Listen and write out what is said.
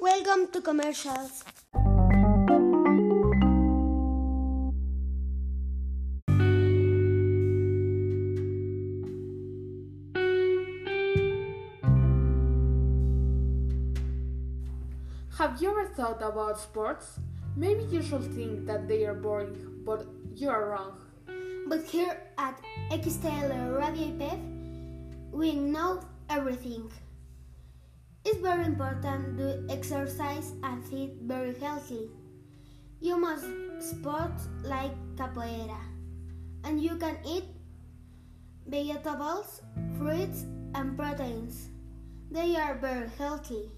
Welcome to commercials. Have you ever thought about sports? Maybe you should think that they are boring, but you are wrong. But here at XTL Radio IPEF, we know everything. It's very important to exercise and eat very healthy. You must sports like capoeira, and you can eat vegetables, fruits, and proteins. They are very healthy.